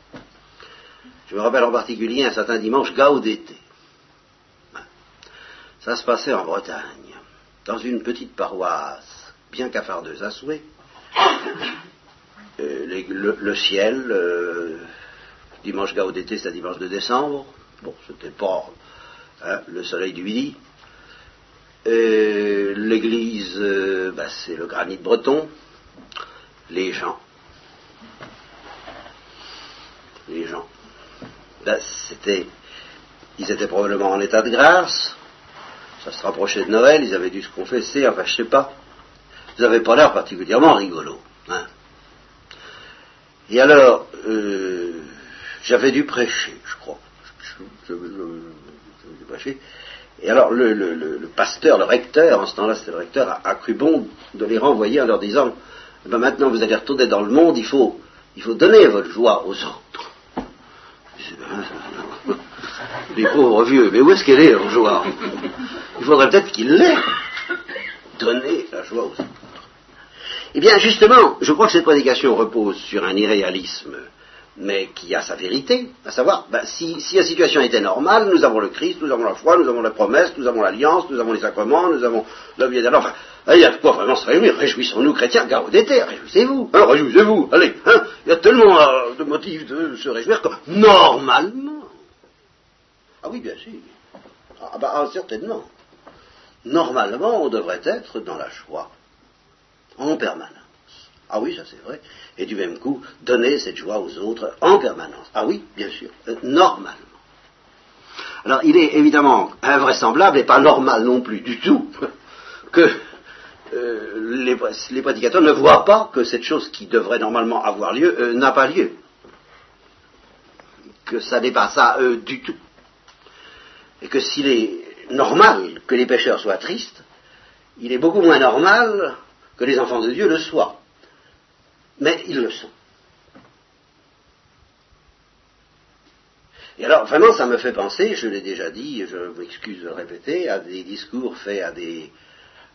Je me rappelle en particulier un certain dimanche gao d'été. Ça se passait en Bretagne, dans une petite paroisse bien cafardeuse à souhait. Euh, le, ciel, euh, dimanche gao d'été, c'est dimanche de décembre. Bon, c'était pas hein, le soleil du midi. L'église, euh, bah, c'est le granit breton. Les gens. Les gens. Bah, c'était, ils étaient probablement en état de grâce. Ça se rapprochait de Noël, ils avaient dû se confesser, enfin je sais pas. Vous n'avez pas l'air particulièrement rigolo. Et alors, euh, j'avais dû prêcher, je crois. Et alors, le, pasteur, le recteur, en ce temps-là c'était le recteur, a, cru bon de les renvoyer en leur disant ben maintenant vous allez retourner dans le monde, il faut, il faut donner votre joie aux autres. Les pauvres vieux, mais où est-ce qu'elle est leur joie? Il faudrait peut-être qu'il l'ait. Donner la joie aux autres. Eh bien, justement, je crois que cette prédication repose sur un irréalisme, mais qui a sa vérité, à savoir, ben, si, la situation était normale, nous avons le Christ, nous avons la foi, nous avons la promesse, nous avons l'alliance, nous avons les sacrements, nous avons la vie d'éternel. Enfin, il y a de quoi vraiment se réunir. Réjouissons-nous, chrétiens, d'été, réjouissez-vous. Alors, réjouissez-vous, allez, hein, il y a tellement euh, de motifs de se réjouir comme normalement. Ah oui, bien sûr. Ah, bah, ah, certainement. Normalement, on devrait être dans la joie en permanence. Ah oui, ça c'est vrai. Et du même coup, donner cette joie aux autres en permanence. Ah oui, bien sûr, euh, normalement. Alors il est évidemment invraisemblable et pas normal non plus du tout que euh, les, prédicateurs ne voient pas que cette chose qui devrait normalement avoir lieu euh, n'a pas lieu. Que ça n'est pas ça du tout. Et que s'il est normal que les pécheurs soient tristes, il est beaucoup moins normal que les enfants de Dieu le soient. Mais ils le sont. Et alors, vraiment, ça me fait penser, je l'ai déjà dit, je m'excuse de le répéter, à des discours faits à des,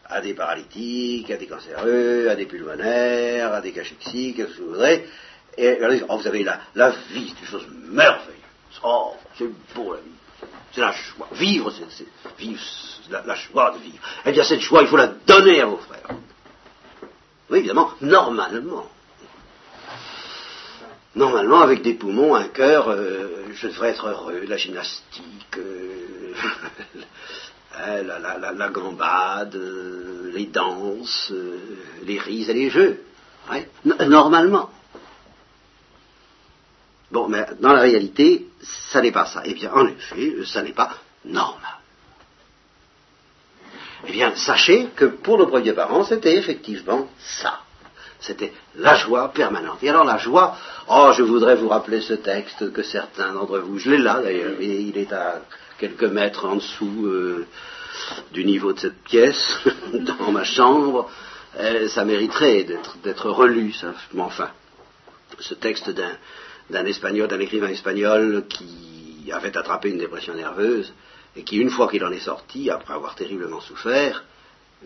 à des paralytiques, à des cancéreux, à des pulmonaires, à des cachexiques, ce que vous voudrez. Et oh, vous avez la, la vie, c'est une chose merveilleuse. Oh, c'est beau la vie. C'est la joie. Vivre, c'est vivre la, la, joie de vivre. Eh bien, cette joie, il faut la donner à vos frères. Oui, évidemment, normalement. Normalement, avec des poumons, un cœur, euh, je devrais être heureux, la gymnastique, euh, la, gambade, euh, les danses, les rises et les jeux. normalement. Bon, mais dans la réalité, ça n'est pas ça. Eh bien, en effet, ça n'est pas normal. Eh bien, sachez que pour nos premiers parents, c'était effectivement ça. C'était la joie permanente. Et alors la joie, oh, je voudrais vous rappeler ce texte que certains d'entre vous, je l'ai là d'ailleurs, il est à quelques mètres en dessous euh, du niveau de cette pièce, dans ma chambre. Euh, ça mériterait d'être relu, ça. Mais enfin, ce texte d'un espagnol, d'un écrivain espagnol qui avait attrapé une dépression nerveuse et qui, une fois qu'il en est sorti, après avoir terriblement souffert,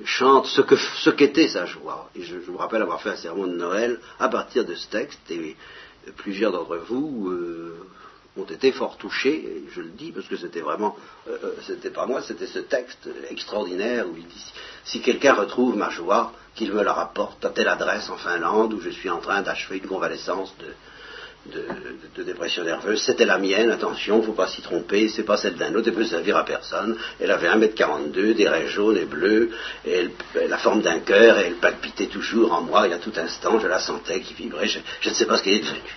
chante ce qu'était sa joie. Et je, vous rappelle avoir fait un sermon de Noël à partir de ce texte, et plusieurs d'entre vous euh, ont été fort touchés, je le dis parce que c'était vraiment, euh, euh, c'était pas moi, c'était ce texte extraordinaire où il dit si quelqu'un retrouve ma joie, qu'il me la rapporte à telle adresse en Finlande où je suis en train d'achever une convalescence de, dépression nerveuse. C'était la mienne, attention, faut pas s'y tromper, c'est pas celle d'un autre, elle peut servir à personne. Elle avait 1m42, des raies jaunes et bleues, et la forme d'un cœur, et elle palpitait toujours en moi, et à tout instant, je la sentais qui vibrait, je, ne sais pas ce qu'elle est devenue.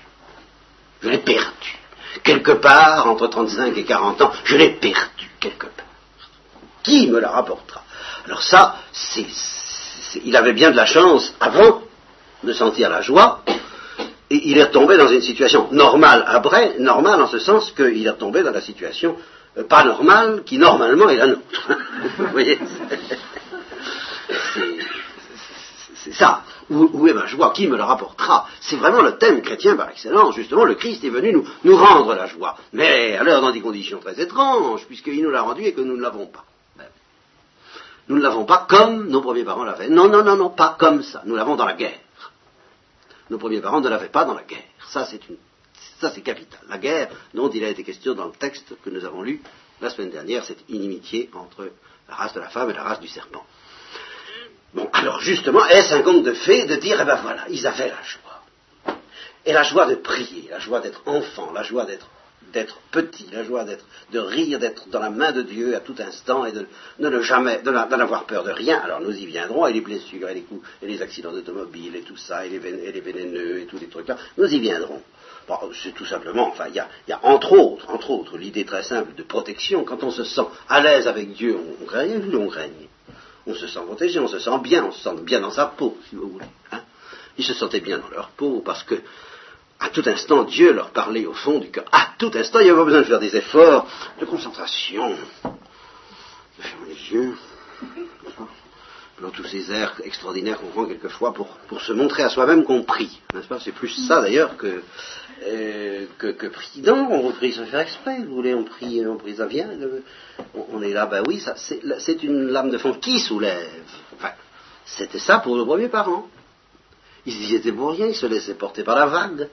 Je l'ai perdue quelque part entre 35 et 40 ans, je l'ai perdu quelque part. Qui me la rapportera? Alors ça, c'est, il avait bien de la chance avant de sentir la joie, il est retombé dans une situation normale après, normale en ce sens qu'il est retombé dans la situation euh, pas normale qui normalement est la nôtre. Vous voyez? C'est ça. Où, est ma joie Qui me la rapportera? C'est vraiment le thème chrétien par excellence. Justement, le Christ est venu nous, rendre la joie. Mais alors dans des conditions très étranges, puisqu'il nous l'a rendu et que nous ne l'avons pas. Ben, nous ne l'avons pas comme nos premiers parents l'avaient. Non, non, non, non, pas comme ça. Nous l'avons dans la guerre. Nos premiers parents ne l'avaient pas dans la guerre. Ça, c'est capital. La guerre, dont il a été question dans le texte que nous avons lu la semaine dernière, cette inimitié entre la race de la femme et la race du serpent. Bon, alors justement, est-ce un conte de fées de dire, eh ben voilà, ils avaient la joie. Et la joie de prier, la joie d'être enfant, la joie d'être d'être petit, la joie d'être, de rire, d'être dans la main de Dieu à tout instant et de, ne jamais, de n'avoir peur de rien. Alors nous y viendrons, et les blessures, et les coups, et les accidents d'automobile, et tout ça, et les, et les vénéneux, et tous les trucs là, nous y viendrons. Bon, c'est tout simplement, enfin, il y a, y a, entre autres, entre autres, l'idée très simple de protection. Quand on se sent à l'aise avec Dieu, on, on règne, on règne? On se sent protégé, on se sent bien, on se sent bien dans sa peau, si vous voulez. Hein? Ils se sentaient bien dans leur peau parce que à tout instant, Dieu leur parlait au fond du cœur. À tout instant, il n'y avait pas besoin de faire des efforts de concentration, de fermer les yeux dans tous ces airs extraordinaires qu'on prend quelquefois pour, pour se montrer à soi-même qu'on prie. N'est-ce pas? C'est plus ça d'ailleurs que, euh, que, prie. Non, on prie sans faire exprès, vous voulez, on prie, on prie, ça vient. on, est là, ben oui, ça, c'est, une lame de fond qui soulève. Enfin, c'était ça pour nos premiers parents. Ils y étaient pour rien, ils se laissaient porter par la vague.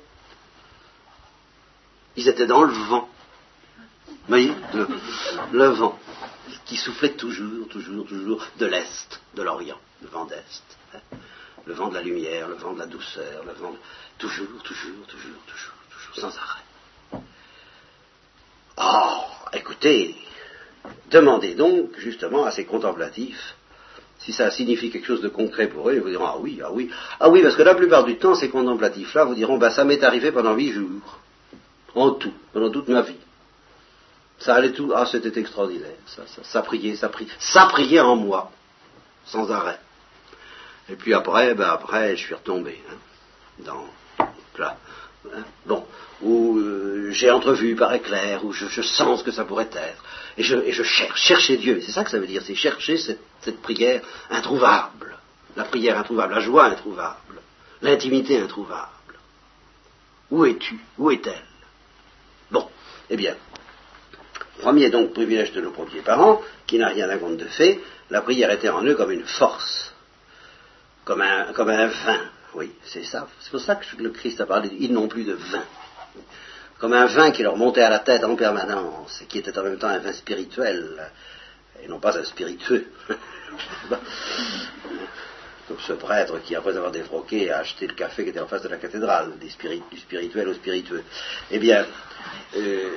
Ils étaient dans le vent. Vous voyez, le vent qui soufflait toujours, toujours, toujours de l'Est, de l'Orient, le vent d'Est. Hein. Le vent de la lumière, le vent de la douceur, le vent de... Toujours, toujours, toujours, toujours, toujours, sans arrêt. Oh, écoutez, demandez donc justement à ces contemplatifs si ça signifie quelque chose de concret pour eux, ils vous diront ah oui, ah oui, ah oui, parce que la plupart du temps, ces contemplatifs-là vous diront bah ça m'est arrivé pendant huit jours, en tout, pendant toute ma vie. Ça allait tout. Ah, c'était extraordinaire. Ça, priait, ça priait. Ça priait en moi, sans arrêt. Et puis après, ben après, je suis retombé hein, dans là. Hein, bon, où euh, j'ai entrevu par éclair, où je, sens ce que ça pourrait être, et je, cherche, chercher Dieu. C'est ça que ça veut dire, c'est chercher cette, prière introuvable, la prière introuvable, la joie introuvable, l'intimité introuvable. Où es-tu? Où est-elle? Eh bien, Premier donc privilège de nos premiers parents, qui n'a rien à compte de fait, la prière était en eux comme une force, comme un, vin. Oui, c'est ça. C'est pour ça que le Christ a parlé, ils n'ont plus de vin. Comme un vin qui leur montait à la tête en permanence, et qui était en même temps un vin spirituel, et non pas un spiritueux. Donc ce prêtre qui, après avoir défroqué, a acheté le café qui était en face de la cathédrale, du spirituel au spiritueux. Eh bien, euh,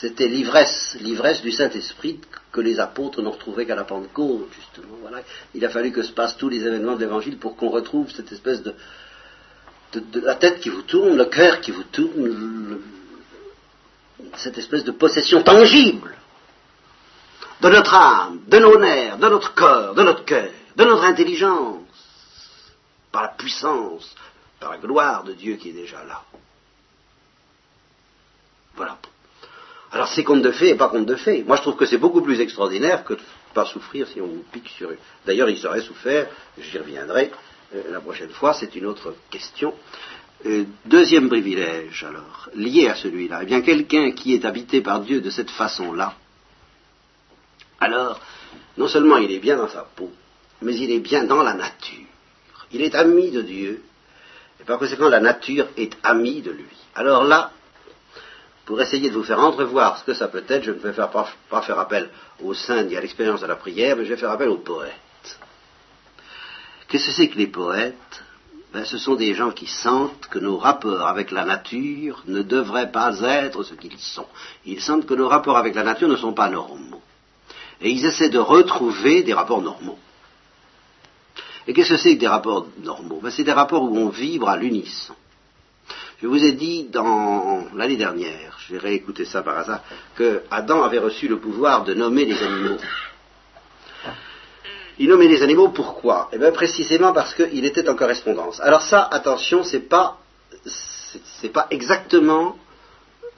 c'était l'ivresse, l'ivresse du Saint-Esprit que les apôtres n'ont retrouvé qu'à la Pentecôte, justement. Voilà. Il a fallu que se passent tous les événements de l'Évangile pour qu'on retrouve cette espèce de, la tête qui vous tourne, le cœur qui vous tourne, cette espèce de possession tangible de notre âme, de nos nerfs, de notre corps, de notre cœur, de notre intelligence, par la puissance, par la gloire de Dieu qui est déjà là. Voilà. Alors c'est conte de fées et pas conte de fées. Moi je trouve que c'est beaucoup plus extraordinaire que de ne pas souffrir si on vous pique sur eux. D'ailleurs il serait souffert, j'y reviendrai euh, la prochaine fois, c'est une autre question. Euh, deuxième privilège alors, lié à celui-là, eh bien quelqu'un qui est habité par Dieu de cette façon-là, alors non seulement il est bien dans sa peau, mais il est bien dans la nature. Il est ami de Dieu, et par conséquent la nature est amie de lui. Alors là, pour essayer de vous faire entrevoir ce que ça peut être, je ne vais pas, faire appel aux saints ni à l'expérience de la prière, mais je vais faire appel aux poètes. Qu'est-ce que c'est que les poètes? Ben, Ce sont des gens qui sentent que nos rapports avec la nature ne devraient pas être ce qu'ils sont. Ils sentent que nos rapports avec la nature ne sont pas normaux. Et ils essaient de retrouver des rapports normaux. Et qu'est-ce que c'est que des rapports normaux? Ben, C'est des rapports où on vibre à l'unisson. Je vous ai dit dans l'année dernière, je vais réécouter ça par hasard, que Adam avait reçu le pouvoir de nommer les animaux. Il nommait les animaux pourquoi? Eh bien précisément parce qu'il était en correspondance. Alors ça, attention, c'est pas c'est pas exactement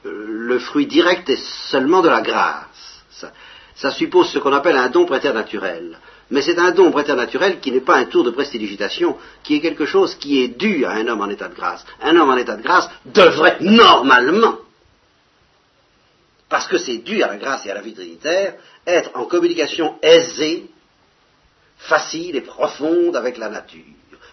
euh, le fruit direct et seulement de la grâce. Ça, ça suppose ce qu'on appelle un don préternaturel. Mais c'est un don préternaturel qui n'est pas un tour de prestidigitation, qui est quelque chose qui est dû à un homme en état de grâce. Un homme en état de grâce devrait normalement, parce que c'est dû à la grâce et à la vie trinitaire, être en communication aisée facile et profonde avec la nature.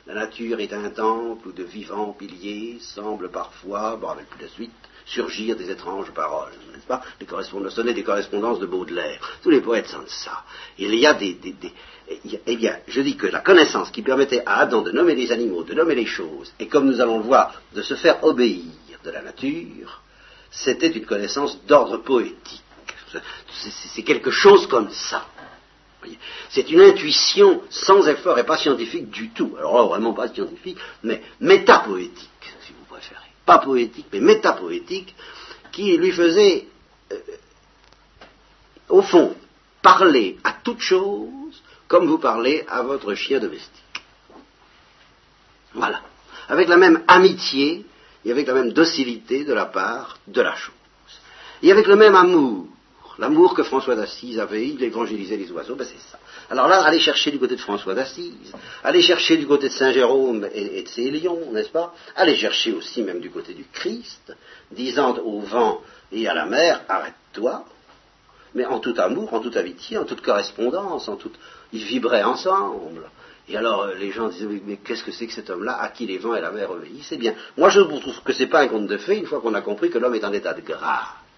La nature est un temple où de vivants piliers semblent parfois, bon, avec plus de suite, surgir des étranges paroles, n'est-ce pas Les correspondances, sonner des correspondances de Baudelaire. Tous les poètes sentent ça. Il y a des, eh bien, je dis que la connaissance qui permettait à Adam de nommer les animaux, de nommer les choses, et comme nous allons le voir, de se faire obéir de la nature, c'était une connaissance d'ordre poétique. C'est quelque chose comme ça. C'est une intuition sans effort et pas scientifique du tout. Alors là, vraiment pas scientifique, mais métapoétique. Pas poétique, mais métapoétique, qui lui faisait, euh, au fond, parler à toute chose comme vous parlez à votre chien domestique. Voilà. Avec la même amitié et avec la même docilité de la part de la chose. Et avec le même amour L'amour que François d'Assise avait, il évangélisait les oiseaux, ben c'est ça. Alors là, allez chercher du côté de François d'Assise, allez chercher du côté de Saint Jérôme et, de ses lions, n'est-ce pas? Allez chercher aussi même du côté du Christ, disant au vent et à la mer, arrête-toi, mais en tout amour, en toute amitié, en toute correspondance, en toute... Ils vibraient ensemble. Et alors euh, les gens disaient, mais qu'est-ce que c'est que cet homme-là? À qui les vents et la mer obéissent Eh bien, moi je trouve que ce n'est pas un conte de fées une fois qu'on a compris que l'homme est en état de grâce.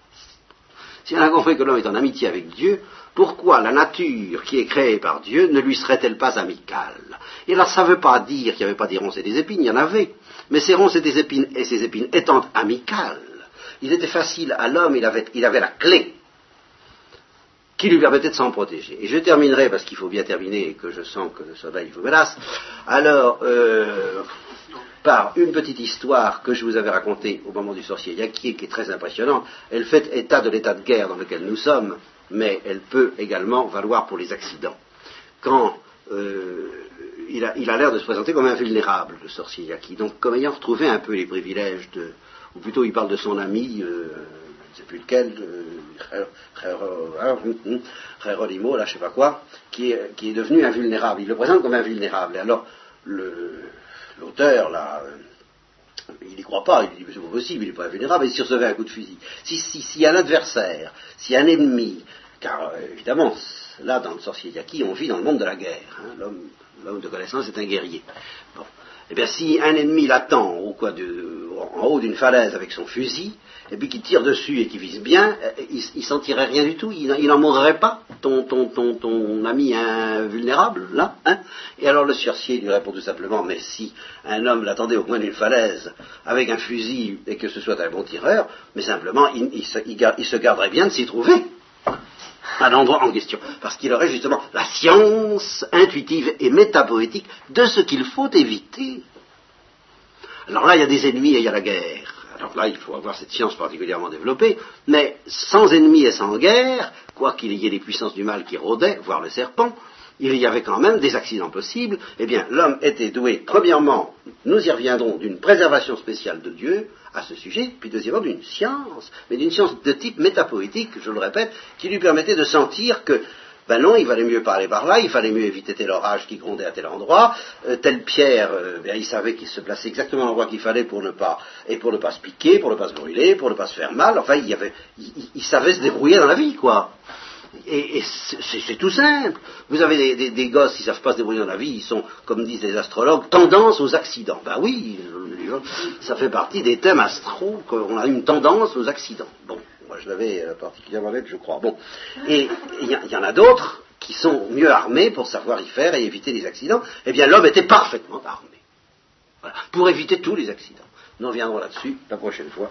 Si on a compris que l'homme est en amitié avec Dieu, pourquoi la nature qui est créée par Dieu ne lui serait-elle pas amicale? Et là, ça ne veut pas dire qu'il n'y avait pas des ronces et des épines, il y en avait. Mais ces ronces et des épines et ces épines étant amicales, il était facile à l'homme, il avait, il avait la clé qui lui permettait de s'en protéger. Et je terminerai, parce qu'il faut bien terminer et que je sens que le soleil vous menace. Alors, euh, par une petite histoire que je vous avais racontée au moment du sorcier Yaki, qui est très impressionnante. Elle fait état de l'état de guerre dans lequel nous sommes, mais elle peut également valoir pour les accidents. Quand euh, il a l'air de se présenter comme invulnérable, le sorcier Yaki, donc comme ayant retrouvé un peu les privilèges de, ou plutôt il parle de son ami, euh, je ne sais plus lequel, Rolimo, là je ne sais pas quoi, qui est, qui est devenu invulnérable. Il le présente comme invulnérable. Et alors, le, l'auteur, là, euh, il n'y croit pas, il dit, c'est pas possible, il n'est pas invulnérable, et s'il recevait un coup de fusil, s'il si, si, a un adversaire, a un ennemi, car euh, évidemment, là, dans le sorcier Yaki, on vit dans le monde de la guerre, hein, l'homme de connaissance est un guerrier. Bon. Eh bien, si un ennemi l'attend en haut d'une falaise avec son fusil, et puis qu'il tire dessus et qu'il vise bien, euh, il, il s'en tirerait rien du tout, il n'en mourrait pas, ton, ton, ton, ami invulnérable, là. Hein et alors le sorcier lui répond tout simplement, mais si un homme l'attendait au coin d'une falaise avec un fusil et que ce soit un bon tireur, mais simplement il, se, garderait bien de s'y trouver à l'endroit en question, parce qu'il aurait justement la science intuitive et métapoétique de ce qu'il faut éviter. Alors là, il y a des ennemis et il y a la guerre. Alors là, il faut avoir cette science particulièrement développée, mais sans ennemis et sans guerre, quoi qu'il y ait des puissances du mal qui rôdaient, voire le serpent, il y avait quand même des accidents possibles. Eh bien, l'homme était doué, premièrement, nous y reviendrons, d'une préservation spéciale de Dieu à ce sujet, puis deuxièmement d'une science, mais d'une science de type métapoétique, je le répète, qui lui permettait de sentir que ben non, il valait mieux parler par là, il fallait mieux éviter tel orage qui grondait à tel endroit, euh, telle pierre, euh, ben, il savait qu'il se plaçait exactement l'endroit qu'il fallait pour ne pas, et pour ne pas se piquer, pour ne pas se brûler, pour ne pas se faire mal, enfin, il, avait, il, savait se débrouiller dans la vie, quoi. Et, c'est tout simple. Vous avez des, gosses qui ne savent pas se débrouiller dans la vie, ils sont, comme disent les astrologues, tendance aux accidents. Ben oui, ça fait partie des thèmes astro, qu'on a une tendance aux accidents. Bon, moi je l'avais euh, particulièrement avec, je crois. Bon, et il y, en a d'autres qui sont mieux armés pour savoir y faire et éviter les accidents. Eh bien, l'homme était parfaitement armé. Voilà, pour éviter tous les accidents. Nous reviendrons là-dessus la prochaine fois.